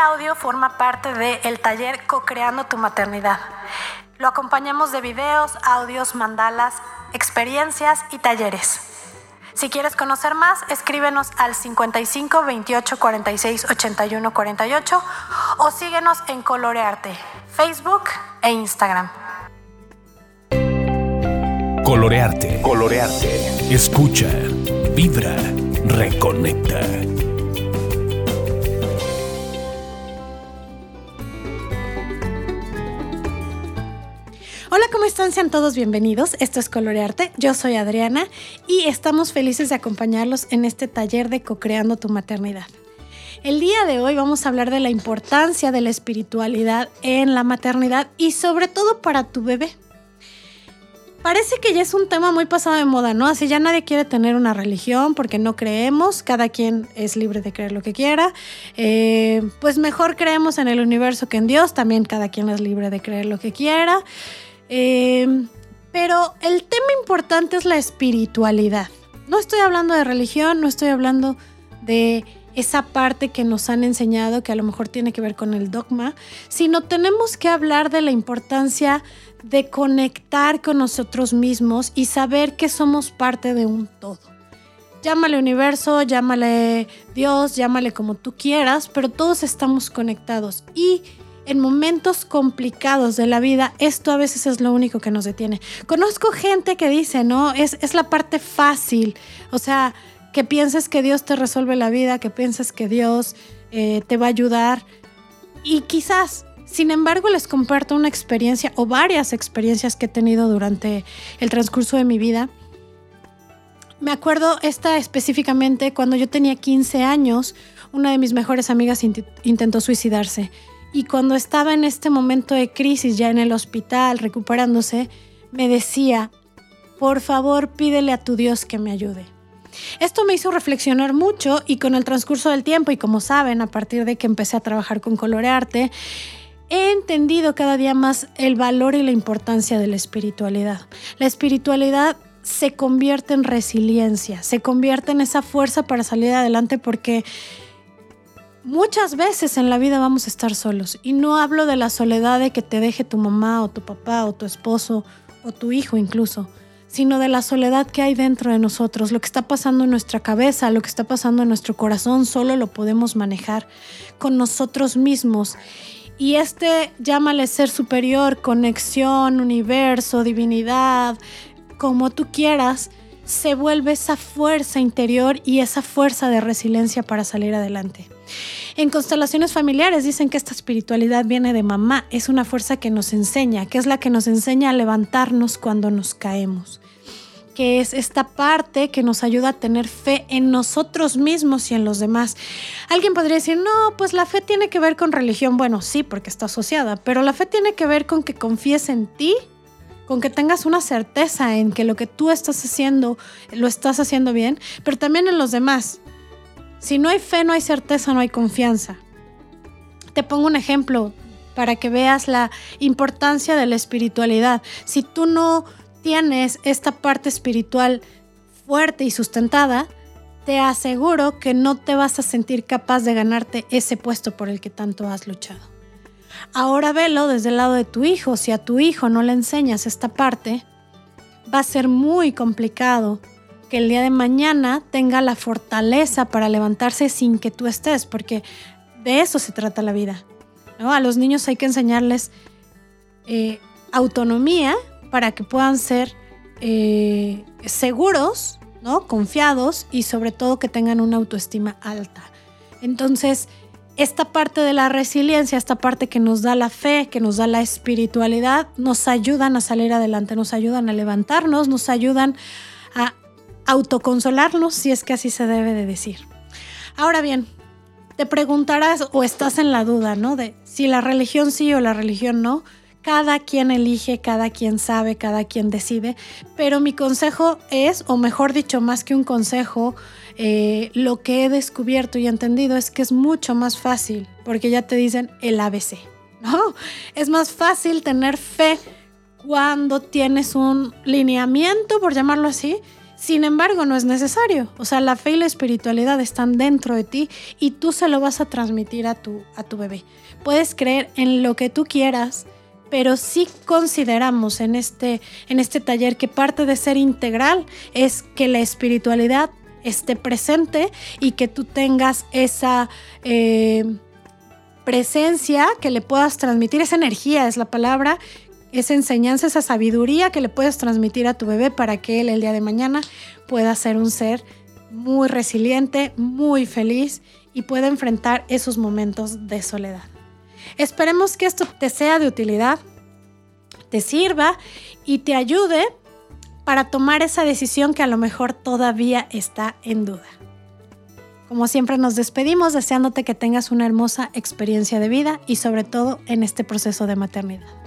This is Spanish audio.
audio forma parte del taller Co-Creando tu Maternidad. Lo acompañamos de videos, audios, mandalas, experiencias y talleres. Si quieres conocer más, escríbenos al 55 28 46 81 48 o síguenos en Colorearte, Facebook e Instagram. Colorearte. Colorearte. Escucha, vibra, reconecta. Hola, ¿cómo están? Sean todos bienvenidos. Esto es Colorearte. Yo soy Adriana y estamos felices de acompañarlos en este taller de Co-Creando tu Maternidad. El día de hoy vamos a hablar de la importancia de la espiritualidad en la maternidad y sobre todo para tu bebé. Parece que ya es un tema muy pasado de moda, ¿no? Así ya nadie quiere tener una religión porque no creemos, cada quien es libre de creer lo que quiera. Eh, pues mejor creemos en el universo que en Dios, también cada quien es libre de creer lo que quiera. Em, pero el tema importante es la espiritualidad. No estoy hablando de religión, no estoy hablando de esa parte que nos han enseñado que a lo mejor tiene que ver con el dogma, sino tenemos que hablar de la importancia de conectar con nosotros mismos y saber que somos parte de un todo. Llámale universo, llámale Dios, llámale como tú quieras, pero todos estamos conectados y en momentos complicados de la vida, esto a veces es lo único que nos detiene. Conozco gente que dice, no, es, es la parte fácil, o sea, que pienses que Dios te resuelve la vida, que pienses que Dios eh, te va a ayudar. Y quizás, sin embargo, les comparto una experiencia o varias experiencias que he tenido durante el transcurso de mi vida. Me acuerdo esta específicamente cuando yo tenía 15 años, una de mis mejores amigas intentó suicidarse. Y cuando estaba en este momento de crisis, ya en el hospital, recuperándose, me decía, por favor pídele a tu Dios que me ayude. Esto me hizo reflexionar mucho y con el transcurso del tiempo y como saben, a partir de que empecé a trabajar con colorearte, he entendido cada día más el valor y la importancia de la espiritualidad. La espiritualidad se convierte en resiliencia, se convierte en esa fuerza para salir adelante porque Muchas veces en la vida vamos a estar solos y no hablo de la soledad de que te deje tu mamá o tu papá o tu esposo o tu hijo incluso, sino de la soledad que hay dentro de nosotros, lo que está pasando en nuestra cabeza, lo que está pasando en nuestro corazón, solo lo podemos manejar con nosotros mismos. Y este llámale ser superior, conexión, universo, divinidad, como tú quieras, se vuelve esa fuerza interior y esa fuerza de resiliencia para salir adelante. En constelaciones familiares dicen que esta espiritualidad viene de mamá, es una fuerza que nos enseña, que es la que nos enseña a levantarnos cuando nos caemos que es esta parte que nos ayuda a tener fe en nosotros mismos y en los demás. Alguien podría decir, no, pues la fe tiene que ver con religión. Bueno, sí, porque está asociada, pero la fe tiene que ver con que confíes en ti con que tengas una certeza en que lo que tú estás haciendo lo estás haciendo bien, pero también en los demás. Si no hay fe, no hay certeza, no hay confianza. Te pongo un ejemplo para que veas la importancia de la espiritualidad. Si tú no tienes esta parte espiritual fuerte y sustentada, te aseguro que no te vas a sentir capaz de ganarte ese puesto por el que tanto has luchado. Ahora velo desde el lado de tu hijo. Si a tu hijo no le enseñas esta parte, va a ser muy complicado que el día de mañana tenga la fortaleza para levantarse sin que tú estés, porque de eso se trata la vida. ¿no? A los niños hay que enseñarles eh, autonomía para que puedan ser eh, seguros, ¿no? confiados y sobre todo que tengan una autoestima alta. Entonces, esta parte de la resiliencia, esta parte que nos da la fe, que nos da la espiritualidad, nos ayudan a salir adelante, nos ayudan a levantarnos, nos ayudan a autoconsolarnos, si es que así se debe de decir. Ahora bien, te preguntarás o estás en la duda, ¿no? De si la religión sí o la religión no. Cada quien elige, cada quien sabe, cada quien decide, pero mi consejo es, o mejor dicho, más que un consejo, eh, lo que he descubierto y entendido es que es mucho más fácil, porque ya te dicen el ABC, ¿no? Es más fácil tener fe cuando tienes un lineamiento, por llamarlo así, Sin embargo, no es necesario. O sea, la fe y la espiritualidad están dentro de ti y tú se lo vas a transmitir a tu, a tu bebé. Puedes creer en lo que tú quieras, pero sí consideramos en este, en este taller que parte de ser integral es que la espiritualidad esté presente y que tú tengas esa eh, presencia que le puedas transmitir, esa energía es la palabra, esa enseñanza, esa sabiduría que le puedes transmitir a tu bebé para que él el día de mañana pueda ser un ser muy resiliente, muy feliz y pueda enfrentar esos momentos de soledad. Esperemos que esto te sea de utilidad, te sirva y te ayude para tomar esa decisión que a lo mejor todavía está en duda. Como siempre nos despedimos deseándote que tengas una hermosa experiencia de vida y sobre todo en este proceso de maternidad.